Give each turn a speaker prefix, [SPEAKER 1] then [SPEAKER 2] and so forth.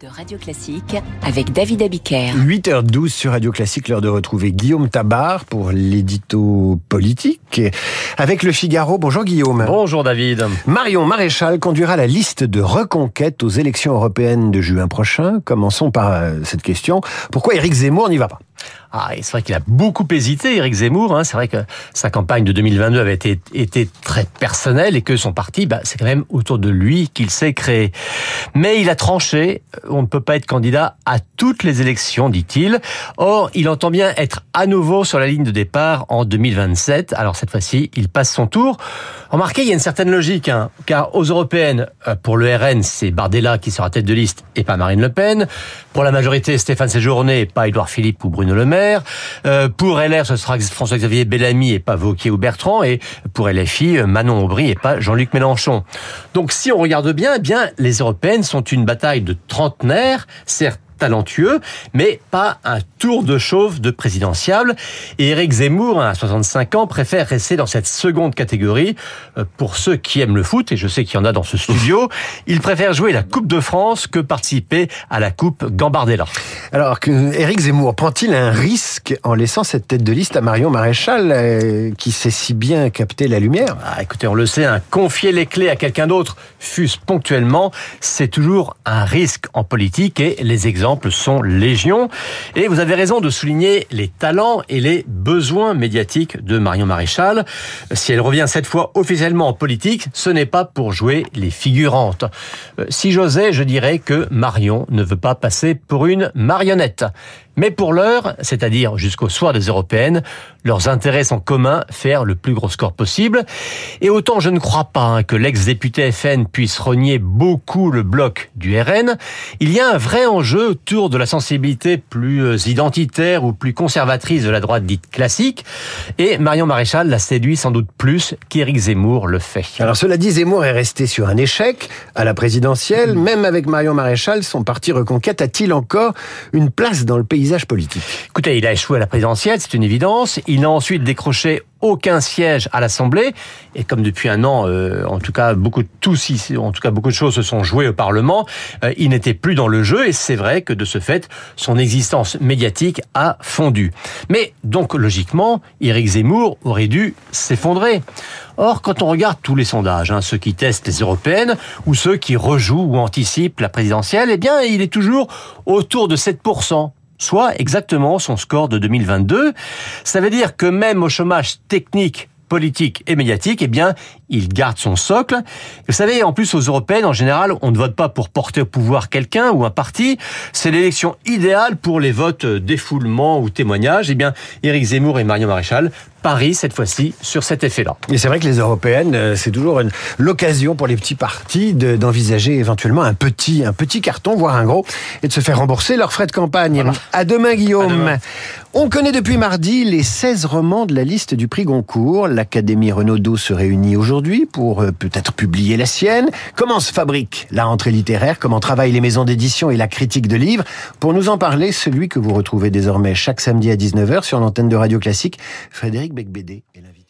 [SPEAKER 1] de Radio Classique avec David Abiker.
[SPEAKER 2] 8h12 sur Radio Classique, l'heure de retrouver Guillaume Tabar pour l'édito politique. Avec le Figaro, bonjour Guillaume.
[SPEAKER 3] Bonjour David.
[SPEAKER 2] Marion Maréchal conduira la liste de reconquête aux élections européennes de juin prochain. Commençons par euh, cette question. Pourquoi Éric Zemmour n'y va pas?
[SPEAKER 3] Ah, c'est vrai qu'il a beaucoup hésité, Éric Zemmour. Hein. C'est vrai que sa campagne de 2022 avait été, très personnelle et que son parti, bah, c'est quand même autour de lui qu'il s'est créé. Mais il a tranché. On ne peut pas être candidat à toutes les élections, dit-il. Or, il entend bien être à nouveau sur la ligne de départ en 2027. Alors cette fois-ci, il passe son tour. Remarquez, il y a une certaine logique, hein, car aux européennes, euh, pour le RN, c'est Bardella qui sera tête de liste et pas Marine Le Pen. Pour la majorité, Stéphane Séjourné pas Édouard Philippe ou Bruno Le Maire. Euh, pour LR, ce sera François-Xavier Bellamy et pas Vauquier ou Bertrand. Et pour LFI, Manon Aubry et pas Jean-Luc Mélenchon. Donc si on regarde bien, eh bien les européennes sont une bataille de trentenaires, certes talentueux, mais pas un tour de chauve de présidentiable. Et Éric Zemmour, à 65 ans, préfère rester dans cette seconde catégorie. Euh, pour ceux qui aiment le foot, et je sais qu'il y en a dans ce studio, il préfère jouer la Coupe de France que participer à la Coupe Gambardella.
[SPEAKER 2] Alors, Éric Zemmour prend-il un risque en laissant cette tête de liste à Marion Maréchal, euh, qui sait si bien capter la lumière?
[SPEAKER 3] Ah, Écoutez, on le sait, hein, confier les clés à quelqu'un d'autre, fût-ce ponctuellement, c'est toujours un risque en politique et les exemples sont légion. Et vous avez raison de souligner les talents et les besoins médiatiques de Marion Maréchal. Si elle revient cette fois officiellement en politique, ce n'est pas pour jouer les figurantes. Euh, si j'osais, je dirais que Marion ne veut pas passer pour une marionnette. Mais pour l'heure, c'est-à-dire jusqu'au soir des européennes, leurs intérêts sont communs, faire le plus gros score possible. Et autant je ne crois pas hein, que l'ex-député FN puisse renier beaucoup le bloc du RN, il y a un vrai enjeu autour de la sensibilité plus euh, identitaire ou plus conservatrice de la droite dite classique. Et Marion Maréchal la séduit sans doute plus qu'Éric Zemmour le fait.
[SPEAKER 2] Alors cela dit, Zemmour est resté sur un échec à la présidentielle. Même avec Marion Maréchal, son parti Reconquête a-t-il encore une place dans le pays
[SPEAKER 3] Écoutez, il a échoué à la présidentielle, c'est une évidence. Il a ensuite décroché aucun siège à l'Assemblée et comme depuis un an, euh, en tout cas beaucoup de tous, en tout cas beaucoup de choses se sont jouées au Parlement, euh, il n'était plus dans le jeu et c'est vrai que de ce fait, son existence médiatique a fondu. Mais donc logiquement, Éric Zemmour aurait dû s'effondrer. Or, quand on regarde tous les sondages, hein, ceux qui testent les européennes ou ceux qui rejouent ou anticipent la présidentielle, eh bien, il est toujours autour de 7% soit exactement son score de 2022. Ça veut dire que même au chômage technique, politique et médiatique, eh bien, il garde son socle. Vous savez, en plus, aux européennes, en général, on ne vote pas pour porter au pouvoir quelqu'un ou un parti. C'est l'élection idéale pour les votes défoulement ou témoignages. Eh bien, Éric Zemmour et Marion Maréchal parient cette fois-ci sur cet effet-là.
[SPEAKER 2] Et c'est vrai que les européennes, euh, c'est toujours l'occasion pour les petits partis d'envisager éventuellement un petit, un petit carton, voire un gros, et de se faire rembourser leurs frais de campagne. À demain, Guillaume. On connaît depuis mardi les 16 romans de la liste du prix Goncourt. L'Académie Renaudot se réunit aujourd'hui pour euh, peut-être publier la sienne Comment se fabrique la rentrée littéraire? Comment travaillent les maisons d'édition et la critique de livres? Pour nous en parler, celui que vous retrouvez désormais chaque samedi à 19h sur l'antenne de Radio Classique, Frédéric Becbédé est l'invité.